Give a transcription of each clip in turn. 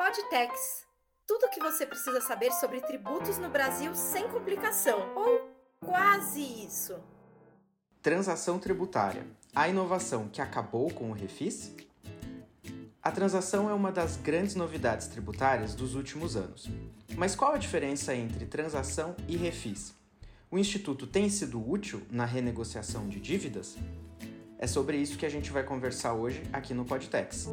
Podtex. Tudo o que você precisa saber sobre tributos no Brasil sem complicação, ou quase isso. Transação tributária. A inovação que acabou com o refis? A transação é uma das grandes novidades tributárias dos últimos anos. Mas qual a diferença entre transação e refis? O Instituto tem sido útil na renegociação de dívidas? É sobre isso que a gente vai conversar hoje aqui no Podtex.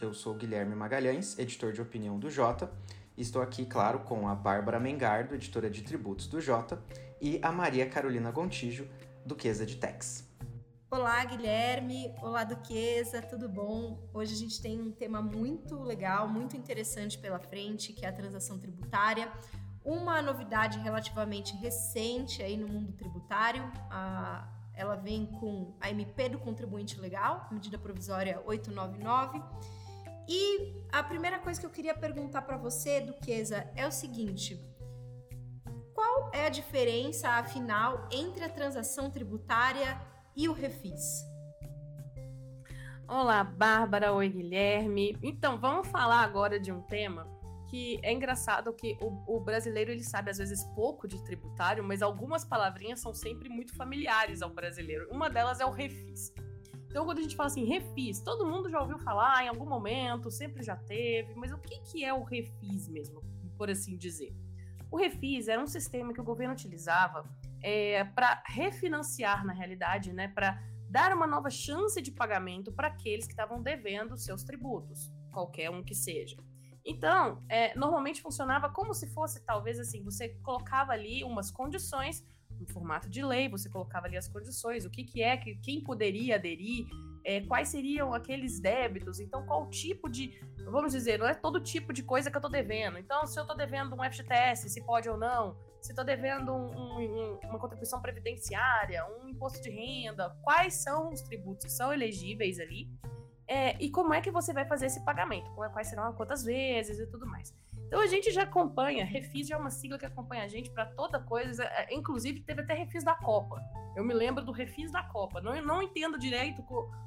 Eu sou Guilherme Magalhães, editor de opinião do Jota, estou aqui, claro, com a Bárbara Mengardo, editora de tributos do Jota, e a Maria Carolina Gontijo, Duquesa de Tex. Olá, Guilherme. Olá, Duquesa. Tudo bom? Hoje a gente tem um tema muito legal, muito interessante pela frente, que é a transação tributária. Uma novidade relativamente recente aí no mundo tributário. A ela vem com a MP do contribuinte legal, medida provisória 899. E a primeira coisa que eu queria perguntar para você, Duquesa, é o seguinte: qual é a diferença, afinal, entre a transação tributária e o refis? Olá, Bárbara. Oi, Guilherme. Então, vamos falar agora de um tema que é engraçado que o, o, brasileiro ele sabe às vezes pouco de tributário, mas algumas palavrinhas são sempre muito familiares ao brasileiro. Uma delas é o refis. Então, quando a gente fala assim, refis, todo mundo já ouviu falar em algum momento, sempre já teve, mas o que, que é o refis mesmo, por assim dizer? O refis era um sistema que o governo utilizava é, para refinanciar, na realidade, né, para dar uma nova chance de pagamento para aqueles que estavam devendo seus tributos, qualquer um que seja. Então, é, normalmente funcionava como se fosse, talvez assim, você colocava ali umas condições, no formato de lei, você colocava ali as condições, o que, que é, que, quem poderia aderir, é, quais seriam aqueles débitos, então qual tipo de, vamos dizer, não é todo tipo de coisa que eu estou devendo. Então, se eu estou devendo um FGTS, se pode ou não, se estou devendo um, um, uma contribuição previdenciária, um imposto de renda, quais são os tributos que são elegíveis ali é, e como é que você vai fazer esse pagamento, quais serão quantas vezes e tudo mais. Então a gente já acompanha, Refis já é uma sigla que acompanha a gente para toda coisa, é, inclusive teve até Refis da Copa. Eu me lembro do Refis da Copa. Não, não entendo direito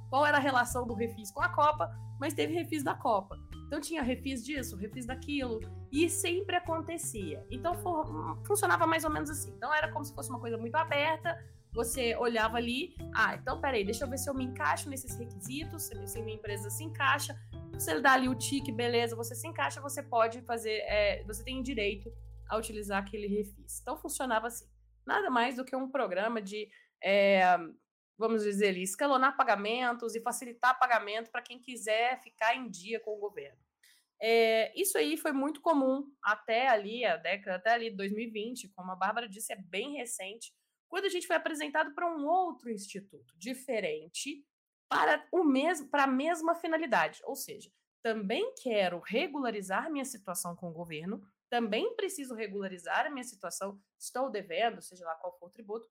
qual era a relação do Refis com a Copa, mas teve Refis da Copa. Então tinha Refis disso, Refis daquilo, e sempre acontecia. Então for, funcionava mais ou menos assim. Então era como se fosse uma coisa muito aberta, você olhava ali, ah, então peraí, deixa eu ver se eu me encaixo nesses requisitos, se minha empresa se encaixa. Ele dá ali o tique, beleza, você se encaixa, você pode fazer, é, você tem direito a utilizar aquele refis. Então funcionava assim. Nada mais do que um programa de, é, vamos dizer ali, escalonar pagamentos e facilitar pagamento para quem quiser ficar em dia com o governo. É, isso aí foi muito comum até ali, a década, até ali 2020, como a Bárbara disse, é bem recente quando a gente foi apresentado para um outro instituto diferente para o mesmo para a mesma finalidade, ou seja, também quero regularizar minha situação com o governo, também preciso regularizar a minha situação, estou devendo, seja lá qual for o tributo,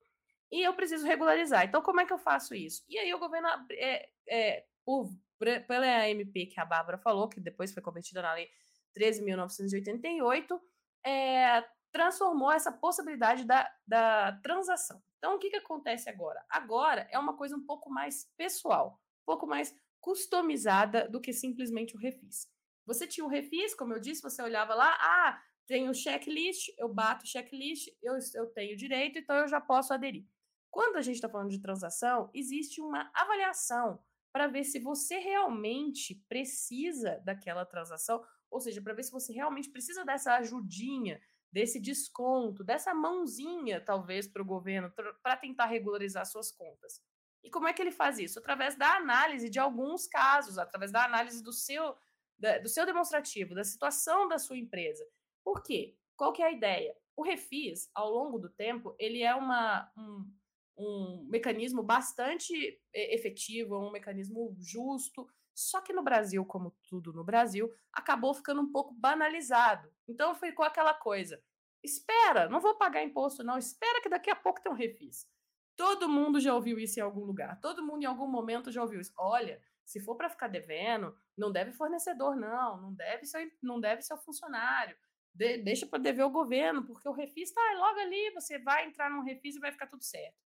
e eu preciso regularizar. Então, como é que eu faço isso? E aí o governo, é, é, por, pela MP que a Bárbara falou, que depois foi convertida na Lei 13.988, é, transformou essa possibilidade da, da transação. Então, o que, que acontece agora? Agora é uma coisa um pouco mais pessoal, um pouco mais customizada do que simplesmente o refis. Você tinha o refis, como eu disse, você olhava lá, ah, tem o checklist, eu bato o checklist, eu, eu tenho direito, então eu já posso aderir. Quando a gente está falando de transação, existe uma avaliação para ver se você realmente precisa daquela transação, ou seja, para ver se você realmente precisa dessa ajudinha, desse desconto, dessa mãozinha, talvez, para o governo, para tentar regularizar suas contas. E como é que ele faz isso? Através da análise de alguns casos, através da análise do seu, da, do seu demonstrativo, da situação da sua empresa. Por quê? Qual que é a ideia? O refis, ao longo do tempo, ele é uma, um, um mecanismo bastante efetivo, um mecanismo justo, só que no Brasil, como tudo no Brasil, acabou ficando um pouco banalizado. Então ficou aquela coisa: espera, não vou pagar imposto, não, espera que daqui a pouco tem um refis. Todo mundo já ouviu isso em algum lugar, todo mundo em algum momento já ouviu isso. Olha, se for para ficar devendo, não deve fornecedor, não, não deve ser, não deve ser o funcionário. De, deixa para dever o governo, porque o refis está logo ali, você vai entrar num refis e vai ficar tudo certo.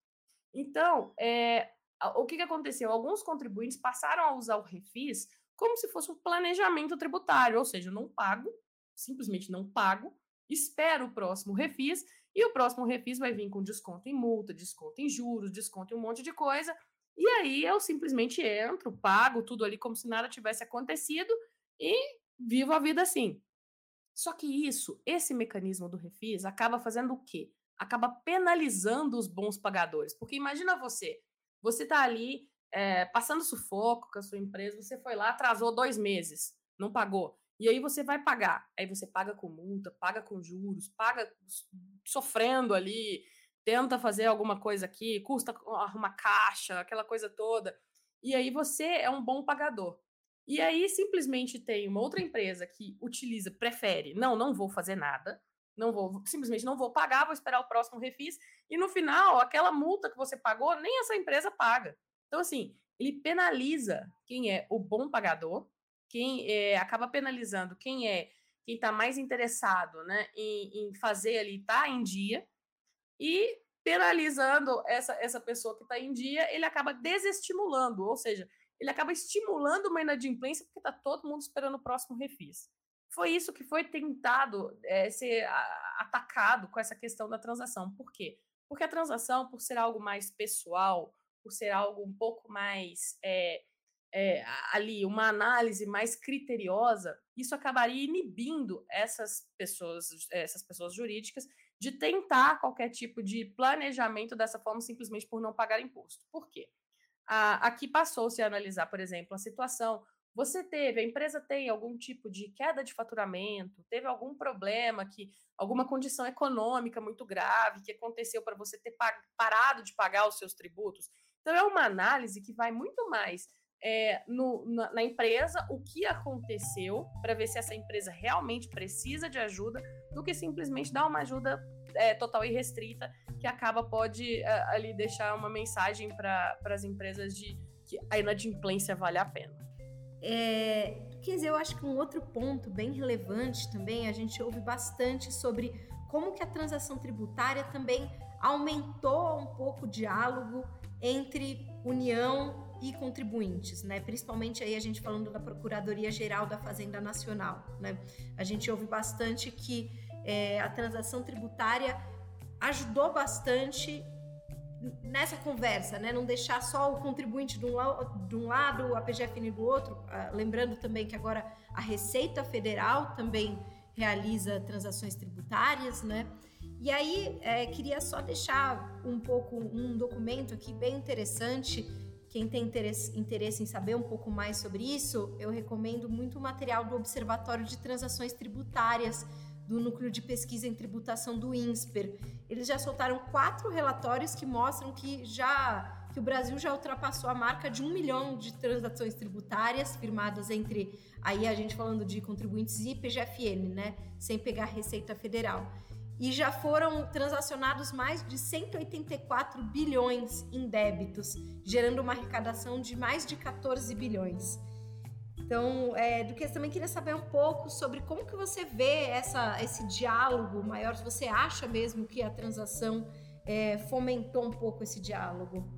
Então, é, o que, que aconteceu? Alguns contribuintes passaram a usar o refis como se fosse um planejamento tributário, ou seja, eu não pago, simplesmente não pago, espero o próximo refis e o próximo refis vai vir com desconto em multa, desconto em juros, desconto em um monte de coisa. E aí eu simplesmente entro, pago tudo ali como se nada tivesse acontecido e vivo a vida assim. Só que isso, esse mecanismo do refis, acaba fazendo o quê? Acaba penalizando os bons pagadores. Porque imagina você, você está ali é, passando sufoco com a sua empresa, você foi lá, atrasou dois meses, não pagou. E aí você vai pagar. Aí você paga com multa, paga com juros, paga sofrendo ali, tenta fazer alguma coisa aqui, custa arrumar caixa, aquela coisa toda. E aí você é um bom pagador. E aí simplesmente tem uma outra empresa que utiliza, prefere, não, não vou fazer nada, não vou, simplesmente não vou pagar, vou esperar o próximo refis, e no final, aquela multa que você pagou, nem essa empresa paga. Então, assim, ele penaliza quem é o bom pagador, quem é, acaba penalizando quem é quem está mais interessado né, em, em fazer ali, tá em dia, e penalizando essa, essa pessoa que está em dia, ele acaba desestimulando, ou seja, ele acaba estimulando uma inadimplência porque está todo mundo esperando o próximo refis. Foi isso que foi tentado é, ser atacado com essa questão da transação. Por quê? Porque a transação, por ser algo mais pessoal, por ser algo um pouco mais é, é, ali, uma análise mais criteriosa, isso acabaria inibindo essas pessoas, essas pessoas jurídicas de tentar qualquer tipo de planejamento dessa forma simplesmente por não pagar imposto. Por quê? aqui passou-se a analisar, por exemplo, a situação. Você teve, a empresa tem algum tipo de queda de faturamento, teve algum problema, que alguma condição econômica muito grave que aconteceu para você ter parado de pagar os seus tributos. Então, é uma análise que vai muito mais é, no, na, na, empresa o que aconteceu para ver se essa empresa realmente precisa de ajuda do que simplesmente dar uma ajuda é, total e restrita que acaba pode é, ali deixar uma mensagem para as empresas de que a inadimplência vale a pena. É, quer dizer, eu acho que um outro ponto bem relevante também, a gente ouve bastante sobre como que a transação tributária também aumentou um pouco o diálogo entre União e contribuintes, né? Principalmente aí a gente falando da Procuradoria Geral da Fazenda Nacional, né? A gente ouve bastante que é, a transação tributária ajudou bastante nessa conversa, né? Não deixar só o contribuinte de um, de um lado, a PGFN do outro. Ah, lembrando também que agora a Receita Federal também realiza transações tributárias, né? E aí, é, queria só deixar um pouco um documento aqui bem interessante quem tem interesse, interesse em saber um pouco mais sobre isso, eu recomendo muito o material do Observatório de Transações Tributárias do Núcleo de Pesquisa em Tributação do INSPER. Eles já soltaram quatro relatórios que mostram que já que o Brasil já ultrapassou a marca de um milhão de transações tributárias firmadas entre aí a gente falando de contribuintes e PGFN, né, sem pegar Receita Federal e já foram transacionados mais de 184 bilhões em débitos, gerando uma arrecadação de mais de 14 bilhões. Então, é, do que também queria saber um pouco sobre como que você vê essa, esse diálogo maior, se você acha mesmo que a transação é, fomentou um pouco esse diálogo.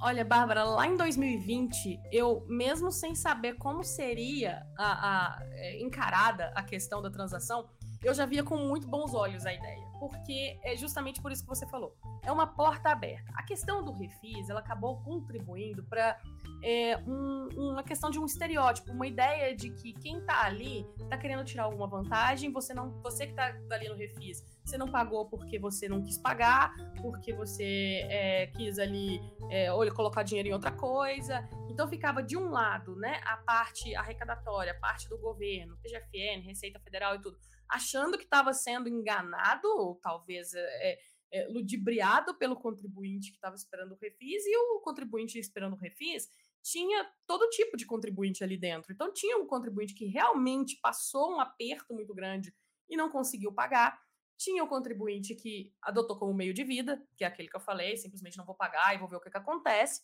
Olha, Bárbara, lá em 2020, eu, mesmo sem saber como seria a, a, é, encarada a questão da transação, eu já via com muito bons olhos a ideia, porque é justamente por isso que você falou. É uma porta aberta. A questão do refis, ela acabou contribuindo para é, um, uma questão de um estereótipo, uma ideia de que quem está ali está querendo tirar alguma vantagem, você não, você que está ali no refis, você não pagou porque você não quis pagar, porque você é, quis ali é, colocar dinheiro em outra coisa. Então ficava de um lado, né, a parte arrecadatória, a parte do governo, PGFN, Receita Federal e tudo achando que estava sendo enganado, ou talvez é, é, ludibriado pelo contribuinte que estava esperando o refis, e o contribuinte esperando o refis tinha todo tipo de contribuinte ali dentro. Então, tinha um contribuinte que realmente passou um aperto muito grande e não conseguiu pagar. Tinha o contribuinte que adotou como meio de vida, que é aquele que eu falei, simplesmente não vou pagar e vou ver o que, que acontece.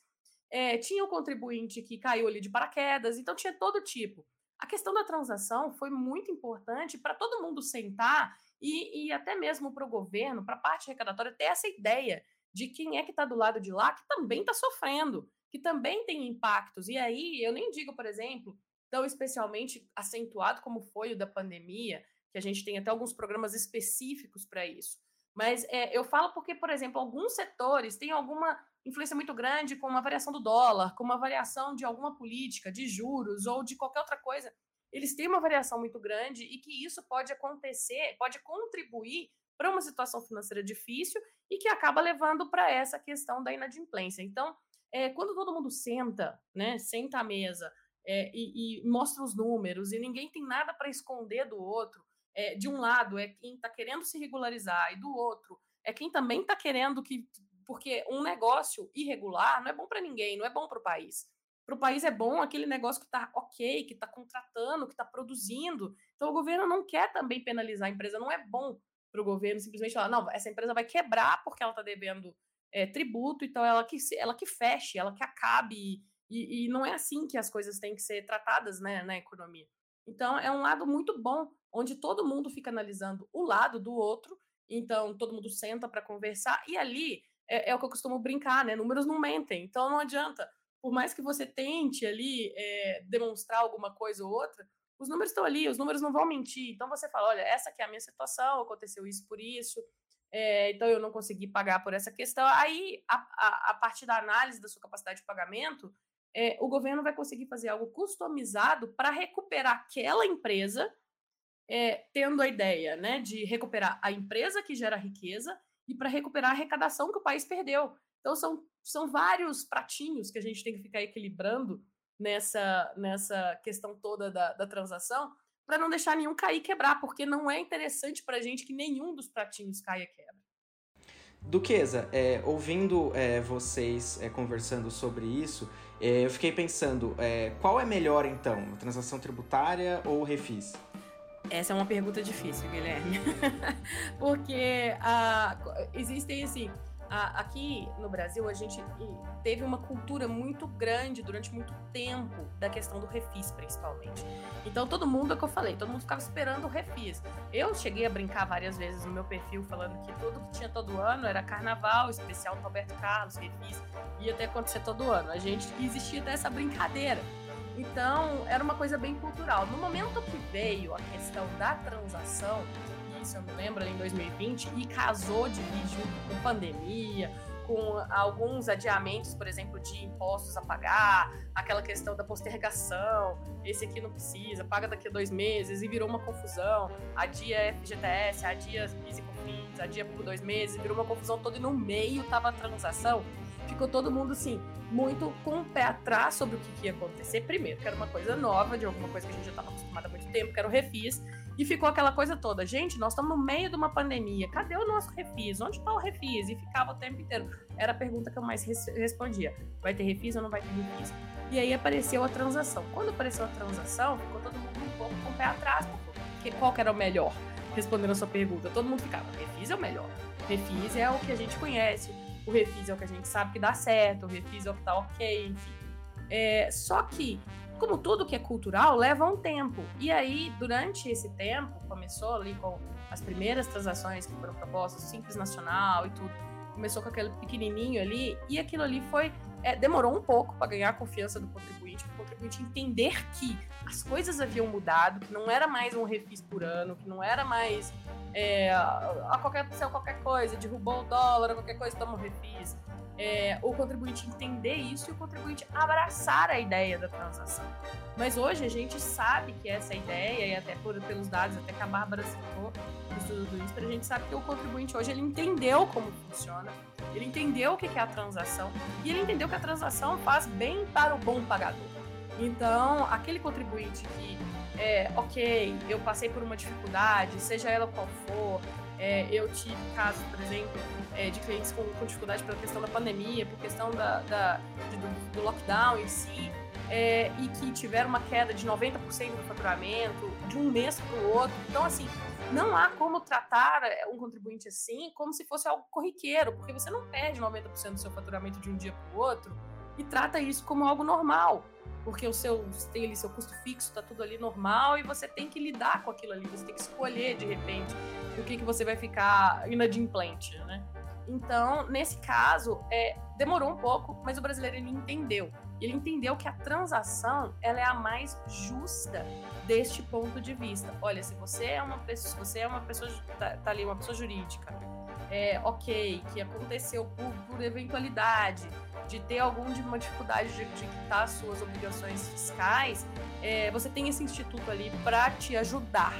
É, tinha o contribuinte que caiu ali de paraquedas, então tinha todo tipo. A questão da transação foi muito importante para todo mundo sentar e, e até mesmo para o governo, para a parte arrecadatória, ter essa ideia de quem é que está do lado de lá que também está sofrendo. que também tem impactos. E aí, eu nem digo, por exemplo, tão especialmente acentuado como foi o da pandemia, que a gente tem até alguns programas específicos para isso. Mas é, eu falo porque, por exemplo, alguns setores têm alguma influência muito grande com uma variação do dólar, com uma variação de alguma política, de juros ou de qualquer outra coisa. Eles têm uma variação muito grande e que isso pode acontecer, pode contribuir para uma situação financeira difícil e que acaba levando para essa questão da inadimplência. Então, é, quando todo mundo senta, né, senta à mesa é, e, e, mostra os números e ninguém tem nada para esconder do outro, é, de um lado é quem está querendo se regularizar e do outro é quem também está querendo que. Porque um negócio irregular não é bom para ninguém, não é bom para o país. Para o país é bom aquele negócio que está ok, que está contratando, que está produzindo. Então o governo não quer também penalizar a empresa, não é bom para o governo simplesmente falar, não, essa empresa vai quebrar porque ela está devendo é, tributo, então ela que, ela que feche, ela que acabe. E, e, não é assim que as coisas têm que ser tratadas né, na economia. Então, é um lado muito bom, onde todo mundo fica analisando o lado do outro, então todo mundo senta para conversar, e ali é, é, o que eu costumo brincar, né? Números não mentem, então não adianta. Por mais que você tente ali é, demonstrar alguma coisa ou outra, os números estão ali, os números não vão mentir. Então você fala, olha, essa aqui é a minha situação, aconteceu isso por isso, é, então eu não consegui pagar por essa questão. Aí, a, a, a partir da análise da sua capacidade de pagamento, é, o governo vai conseguir fazer algo customizado para recuperar aquela empresa, é, tendo a ideia né, de recuperar a empresa que gera riqueza e para recuperar a arrecadação que o país perdeu. Então, são, são vários pratinhos que a gente tem que ficar equilibrando nessa, nessa questão toda da, da transação, para não deixar nenhum cair e quebrar, porque não é interessante para a gente que nenhum dos pratinhos caia e quebra. Duquesa, é, ouvindo é, vocês é, conversando sobre isso, é, eu fiquei pensando, é, qual é melhor então, transação tributária ou refis? Essa é uma pergunta difícil, Guilherme, porque uh, existem assim aqui no Brasil, a gente teve uma cultura muito grande durante muito tempo da questão do refis, principalmente. Então, todo mundo, é o que eu falei, todo mundo ficava esperando o refis. Eu cheguei a brincar várias vezes no meu perfil, falando que tudo que tinha todo ano era carnaval, especial do Roberto Carlos, refis, ia até acontecer todo ano. A gente existia dessa brincadeira. Então, era uma coisa bem cultural. No momento que veio a questão da transação, se eu me lembro, em 2020, e casou de junto com pandemia, com alguns adiamentos, por exemplo, de impostos a pagar, aquela questão da postergação, esse aqui não precisa, paga daqui a dois meses, e virou uma confusão. Adia FGTS, adia PIS e adia por dois meses, virou uma confusão toda, e no meio tava a transação. Ficou todo mundo, assim, muito com o pé atrás sobre o que, ia acontecer. Primeiro, que era uma coisa nova, de alguma coisa que a gente já estava acostumado há muito tempo, que era o refis, e ficou aquela coisa toda. Gente, nós estamos no meio de uma pandemia. Cadê o nosso refis? Onde está o refis? E ficava o tempo inteiro. Era a pergunta que eu mais res respondia. Vai ter refis ou não vai ter refis? E aí apareceu a transação. Quando apareceu a transação, ficou todo mundo um pouco com o pé atrás. Porque qual que era o melhor? Respondendo a sua pergunta. Todo mundo ficava, refis é o melhor. Refis é o que a gente conhece. O refis é o que a gente sabe que dá certo. O refis é o que tá ok, enfim. É, só que como tudo que é cultural, leva um tempo. E aí, durante esse tempo, começou ali com as primeiras transações que foram propostas, Simples Nacional e tudo. Começou com aquele pequenininho ali, e aquilo ali foi. É, demorou um pouco para ganhar a confiança do contribuinte, para o contribuinte entender que as coisas haviam mudado, que não era mais um refis por ano, que não era mais é, a qualquer, a qualquer coisa, derrubou o dólar, qualquer coisa, toma um refis é, o contribuinte entender isso e o contribuinte abraçar a ideia da transação. Mas hoje a gente sabe que essa ideia, e até por, pelos dados, até que a Bárbara citou no estudo do ISPRA, a gente sabe que o contribuinte hoje ele entendeu como funciona, ele entendeu o que é a transação e ele entendeu que a transação faz bem para o bom pagador. Então, aquele contribuinte que, é, ok, eu passei por uma dificuldade, seja ela qual for, é, eu tive casos, por exemplo, é, de clientes com, com, dificuldade pela questão da pandemia, por questão da, da de, do, do, lockdown em si, é, e que tiveram uma queda de 90% do faturamento de um mês para o outro. Então, assim, não há como tratar é, um contribuinte assim como se fosse algo corriqueiro, porque você não perde 90% do seu faturamento de um dia para o outro e trata isso como algo normal porque o seu tem ali seu custo fixo, tá tudo ali normal e você tem que lidar com aquilo ali, você tem que escolher de repente o que que você vai ficar inadimplente, né? então, nesse caso, é, demorou um pouco, mas o brasileiro ele entendeu. Ele entendeu que a transação ela é a mais justa deste ponto de vista. Olha, se você é uma pessoa, você é uma pessoa tá, tá ali uma pessoa jurídica, é, ok, que aconteceu por, por eventualidade, de ter alguma dificuldade de, de quitar as suas obrigações fiscais, é, você tem esse instituto ali para te ajudar,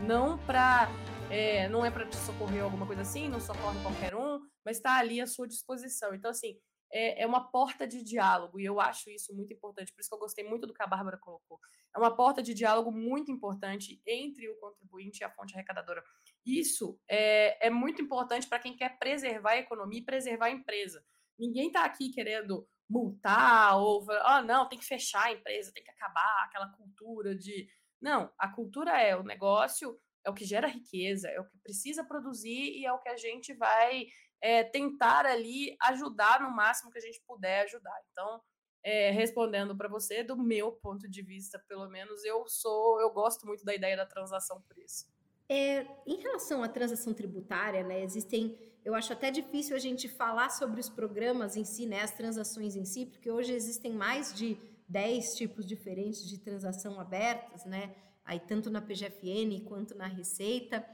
não para é, não é para te socorrer alguma coisa assim, não socorre qualquer um, mas está ali à sua disposição. Então, assim, é, é, uma porta de diálogo, e eu acho isso muito importante, por isso que eu gostei muito do que a Bárbara colocou. É uma porta de diálogo muito importante entre o contribuinte e a fonte arrecadadora. Isso é, é muito importante para quem quer preservar a economia e preservar a empresa. Ninguém está aqui querendo multar ou, oh, não, tem que fechar a empresa, tem que acabar aquela cultura de. Não, a cultura é o negócio, é o que gera riqueza, é o que precisa produzir e é o que a gente vai é, tentar ali ajudar no máximo que a gente puder ajudar. Então, é, respondendo para você, do meu ponto de vista, pelo menos, eu sou, eu gosto muito da ideia da transação isso. É, em relação à transação tributária, né, existem, eu acho até difícil a gente falar sobre os programas em si, né, as transações em si, porque hoje existem mais de 10 tipos diferentes de transação abertas, né, aí tanto na PGFN quanto na Receita,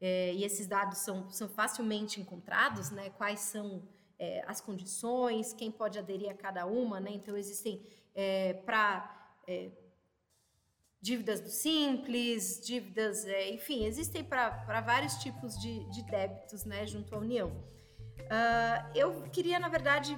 é, e esses dados são, são facilmente encontrados, né, quais são é, as condições, quem pode aderir a cada uma, né, então existem é, para dívidas do Simples, dívidas, é, enfim, existem para vários tipos de, de, débitos né, junto à União. Uh, eu queria, na verdade,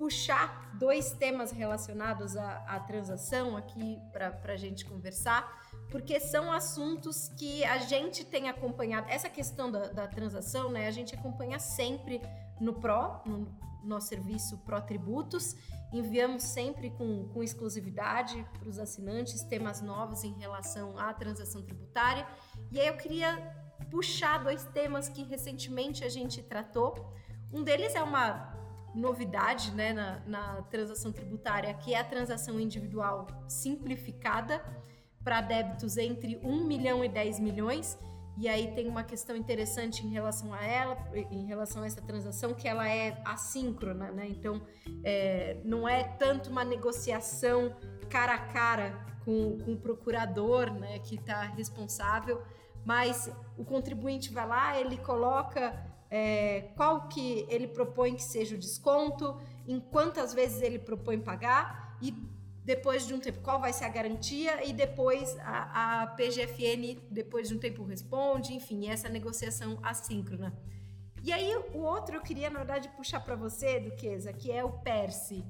puxar dois temas relacionados à, à transação aqui para a gente conversar, porque são assuntos que a gente tem acompanhado. Essa questão da, da transação, né, a gente acompanha sempre no PRO, no nosso serviço PRO Tributos, Enviamos sempre com, com exclusividade para os assinantes temas novos em relação à transação tributária. E aí eu queria puxar dois temas que recentemente a gente tratou. Um deles é uma novidade né, na, na transação tributária, que é a transação individual simplificada para débitos entre 1 milhão e 10 milhões e aí tem uma questão interessante em relação a ela, em relação a essa transação, que ela é assíncrona, né? Então, é, não é tanto uma negociação cara a cara com, com o procurador, né, que está responsável, mas o contribuinte vai lá, ele coloca é, qual que ele propõe que seja o desconto, em quantas vezes ele propõe pagar e depois de um tempo, qual vai ser a garantia e depois a, a PGFN, depois de um tempo, responde, enfim, essa negociação assíncrona. E aí, o outro eu queria, na verdade, puxar para você, Duquesa, que é o PERSE,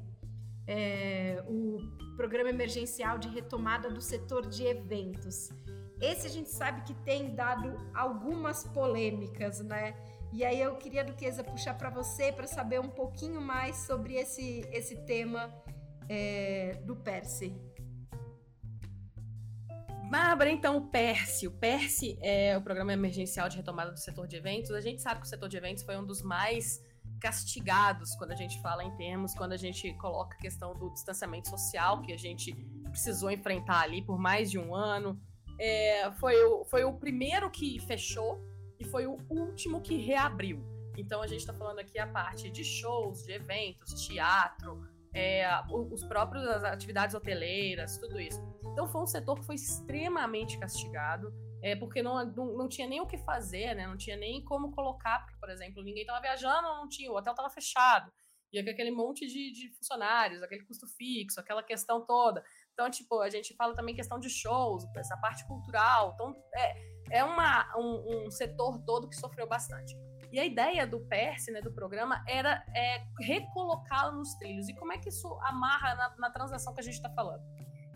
é, o Programa Emergencial de Retomada do Setor de Eventos. Esse a gente sabe que tem dado algumas polêmicas, né? E aí eu queria, Duquesa, puxar para você para saber um pouquinho mais sobre esse, esse tema é, do Perse. Bárbara, então, o PERSE. O PERSE é o Programa Emergencial de Retomada do Setor de Eventos. A gente sabe que o setor de eventos foi um dos mais castigados quando a gente fala em termos, quando a gente coloca a questão do distanciamento social, que a gente precisou enfrentar ali por mais de um ano. É, foi, o, foi o primeiro que fechou e foi o último que reabriu. Então, a gente está falando aqui a parte de shows, de eventos, teatro, é, os próprios as atividades hoteleiras, tudo isso. Então foi um setor que foi extremamente castigado, é, porque não, não, não, tinha nem o que fazer, né? Não tinha nem como colocar, porque, por exemplo, ninguém estava viajando, não tinha, o hotel estava fechado. E aquele monte de, de, funcionários, aquele custo fixo, aquela questão toda. Então, tipo, a gente fala também questão de shows, essa parte cultural. Então, é, é uma, um, um setor todo que sofreu bastante. E a ideia do PERSE, né, do programa, era é, recolocá-lo nos trilhos. E como é que isso amarra na, na transação que a gente está falando?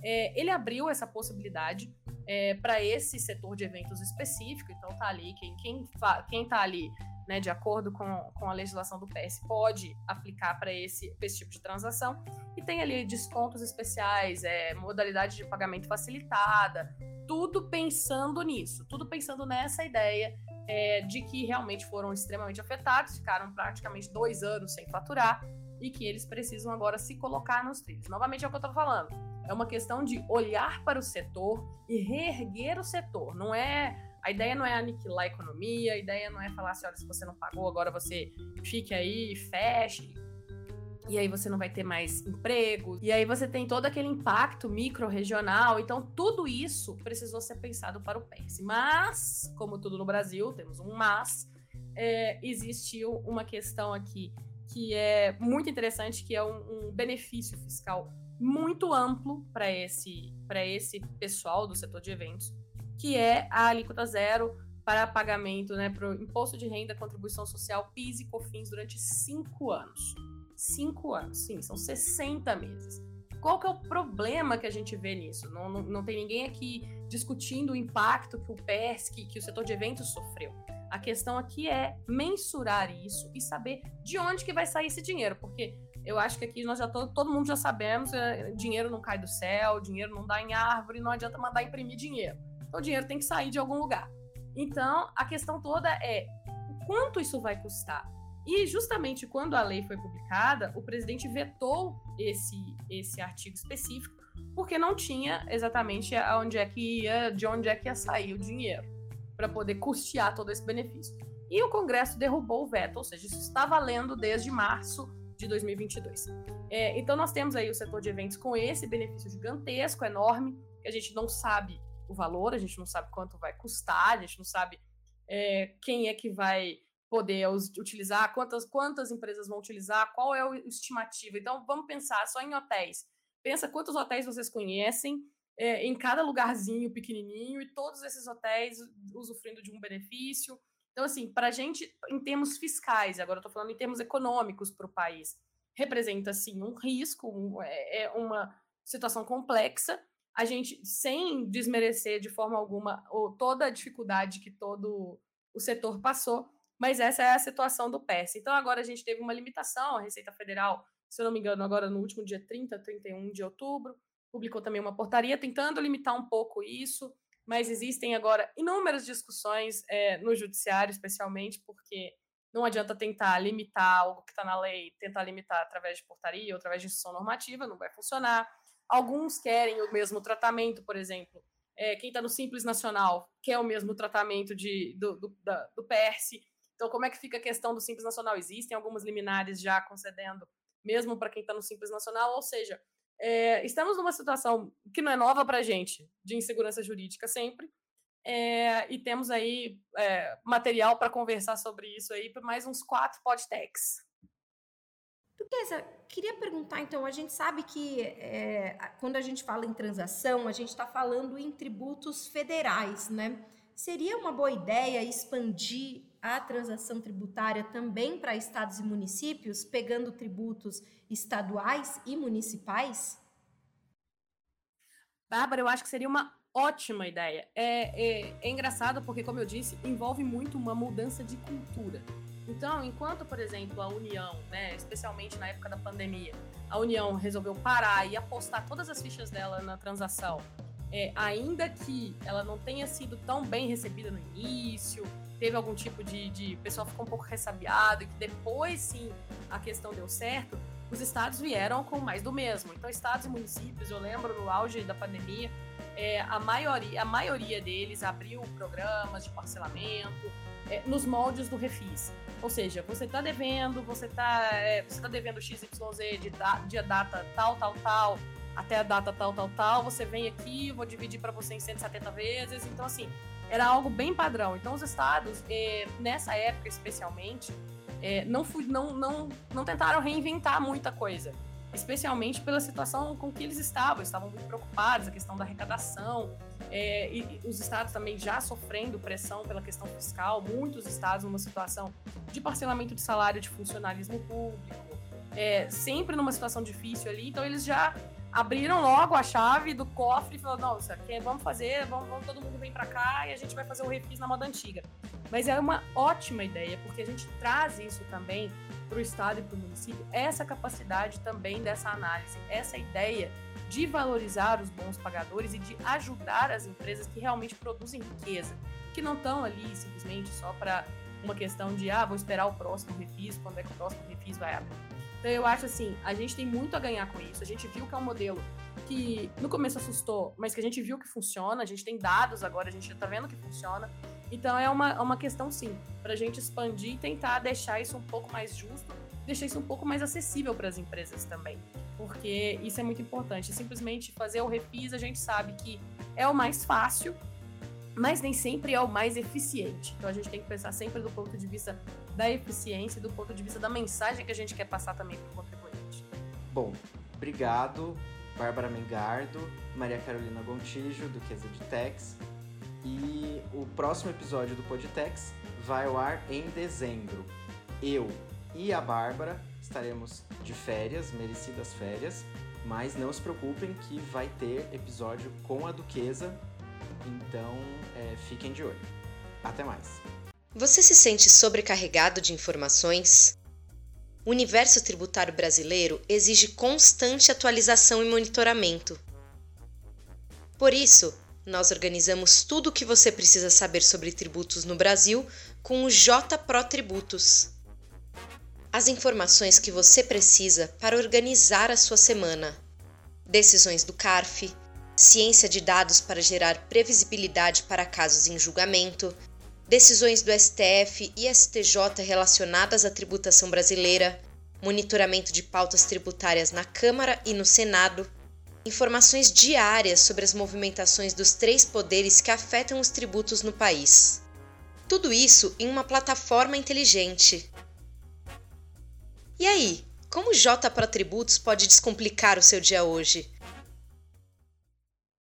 É, ele abriu essa possibilidade é, para esse setor de eventos específico, então tá ali, quem, quem, quem tá ali, né, de acordo com, com a legislação do PS, pode aplicar para esse, esse tipo de transação, e tem ali descontos especiais, é, modalidade de pagamento facilitada, tudo pensando nisso, tudo pensando nessa ideia é, de que realmente foram extremamente afetados, ficaram praticamente dois anos sem faturar e que eles precisam agora se colocar nos trilhos. Novamente é o que eu estou falando. É uma questão de olhar para o setor e reerguer o setor. Não é A ideia não é aniquilar a economia, a ideia não é falar assim, olha, se você não pagou, agora você fique aí, feche, e aí você não vai ter mais emprego, e aí você tem todo aquele impacto micro-regional. Então, tudo isso precisou ser pensado para o PERS. Mas, como tudo no Brasil, temos um mas, é, existiu uma questão aqui que é muito interessante, que é um, um benefício fiscal muito amplo para esse, esse pessoal do setor de eventos, que é a alíquota zero para pagamento né, para o imposto de renda, contribuição social, PIS e COFINS durante cinco anos. Cinco anos, sim, são 60 meses. Qual que é o problema que a gente vê nisso? Não, não, não tem ninguém aqui discutindo o impacto que o que, que o setor de eventos sofreu. A questão aqui é mensurar isso e saber de onde que vai sair esse dinheiro, porque eu acho que aqui nós já todo, todo mundo já sabemos, é, dinheiro não cai do céu, dinheiro não dá em árvore, não adianta mandar imprimir dinheiro. O dinheiro tem que sair de algum lugar. Então a questão toda é quanto isso vai custar. E justamente quando a lei foi publicada, o presidente vetou esse, esse artigo específico, porque não tinha exatamente aonde é que ia, de onde é que ia sair o dinheiro para poder custear todo esse benefício. E o Congresso derrubou o veto, ou seja, isso está valendo desde março de 2022. É, então nós temos aí o setor de eventos com esse benefício gigantesco, enorme, que a gente não sabe o valor, a gente não sabe quanto vai custar, a gente não sabe é, quem é que vai poder utilizar, quantas, quantas empresas vão utilizar, qual é o estimativo. Então vamos pensar só em hotéis. Pensa quantos hotéis vocês conhecem, é, em cada lugarzinho pequenininho e todos esses hotéis usufruindo de um benefício. Então, assim, para a gente, em termos fiscais, agora eu estou falando em termos econômicos para o país, representa, sim, um risco, um, é, é uma situação complexa. A gente, sem desmerecer de forma alguma ou toda a dificuldade que todo o setor passou, mas essa é a situação do PES. Então, agora a gente teve uma limitação, a Receita Federal, se eu não me engano, agora no último dia 30, 31 de outubro, publicou também uma portaria tentando limitar um pouco isso, mas existem agora inúmeras discussões é, no judiciário, especialmente porque não adianta tentar limitar algo que está na lei, tentar limitar através de portaria ou através de instituição normativa, não vai funcionar. Alguns querem o mesmo tratamento, por exemplo, é, quem está no Simples Nacional quer o mesmo tratamento de, do, do, da, do PERSE. Então, como é que fica a questão do Simples Nacional? Existem algumas liminares já concedendo, mesmo para quem está no Simples Nacional, ou seja, é, estamos numa situação que não é nova para a gente, de insegurança jurídica sempre, é, e temos aí é, material para conversar sobre isso aí por mais uns quatro podtecs. Duquesa, queria perguntar então, a gente sabe que é, quando a gente fala em transação, a gente está falando em tributos federais, né? Seria uma boa ideia expandir a transação tributária também para estados e municípios, pegando tributos estaduais e municipais? Bárbara, eu acho que seria uma ótima ideia. É, é, é, engraçado porque, como eu disse, envolve muito uma mudança de cultura. Então, enquanto, por exemplo, a União, né, especialmente na época da pandemia, a União resolveu parar e apostar todas as fichas dela na transação é, ainda que ela não tenha sido tão bem recebida no início, teve algum tipo de, de. O pessoal ficou um pouco ressabiado, e que depois sim a questão deu certo, os estados vieram com mais do mesmo. Então, estados e municípios, eu lembro no auge da pandemia, é, a, maioria, a maioria deles abriu programas de parcelamento é, nos moldes do Refis. Ou seja, você está devendo, você está é, você tá devendo XYZ de, da, de data tal, tal, tal, até a data tal, tal, tal, você vem aqui, vou dividir para você em 170 vezes. Então, assim, era algo bem padrão. Então, os estados, eh, nessa época especialmente, eh, não, não, não, não tentaram reinventar muita coisa. Especialmente pela situação com que eles estavam. Estavam muito preocupados, a questão da arrecadação. Eh, e os estados também já sofrendo pressão pela questão fiscal. Muitos estados numa situação de parcelamento de salário de funcionalismo público. É, sempre numa situação difícil ali. Então, eles já abriram logo a chave do cofre e falaram, não, aqui, vamos fazer, vamos, vamos, todo mundo vem para cá e a gente vai fazer o refis na moda antiga. Mas é uma ótima ideia, porque a gente traz isso também para o Estado e para o município, essa capacidade também dessa análise, essa ideia de valorizar os bons pagadores e de ajudar as empresas que realmente produzem riqueza, que não estão ali simplesmente só para uma questão de, ah, vou esperar o próximo refis, quando é que o próximo refis vai abrir. Então eu acho assim, a gente tem muito a ganhar com isso. A gente viu que é um modelo que no começo assustou, mas que a gente viu que funciona, a gente tem dados agora, a gente já tá vendo que funciona. Então é uma, é uma questão, sim, para a gente expandir e tentar deixar isso um pouco mais justo, deixar isso um pouco mais acessível para as empresas também. Porque isso é muito importante. Simplesmente fazer o refis, a gente sabe que é o mais fácil, mas nem sempre é o mais eficiente. Então a gente tem que pensar sempre do ponto de vista da eficiência do ponto de vista da mensagem que a gente quer passar também para o contribuinte. Bom, obrigado, Bárbara Mengardo, Maria Carolina Gontijo, do Quesa de Tex. E o próximo episódio do Podtex vai ao ar em dezembro. Eu e a Bárbara estaremos de férias, merecidas férias, mas não se preocupem que vai ter episódio com a Duquesa então, é, fiquem de olho. Até mais. Você se sente sobrecarregado de informações? O universo tributário brasileiro exige constante atualização e monitoramento. Por isso, nós organizamos tudo o que você precisa saber sobre tributos no Brasil com o JPRO Tributos. As informações que você precisa para organizar a sua semana. Decisões do CARF, ciência de dados para gerar previsibilidade para casos em julgamento, decisões do STF e STJ relacionadas à tributação brasileira, monitoramento de pautas tributárias na Câmara e no Senado, informações diárias sobre as movimentações dos três poderes que afetam os tributos no país. Tudo isso em uma plataforma inteligente. E aí, como o J Pro Tributos pode descomplicar o seu dia hoje?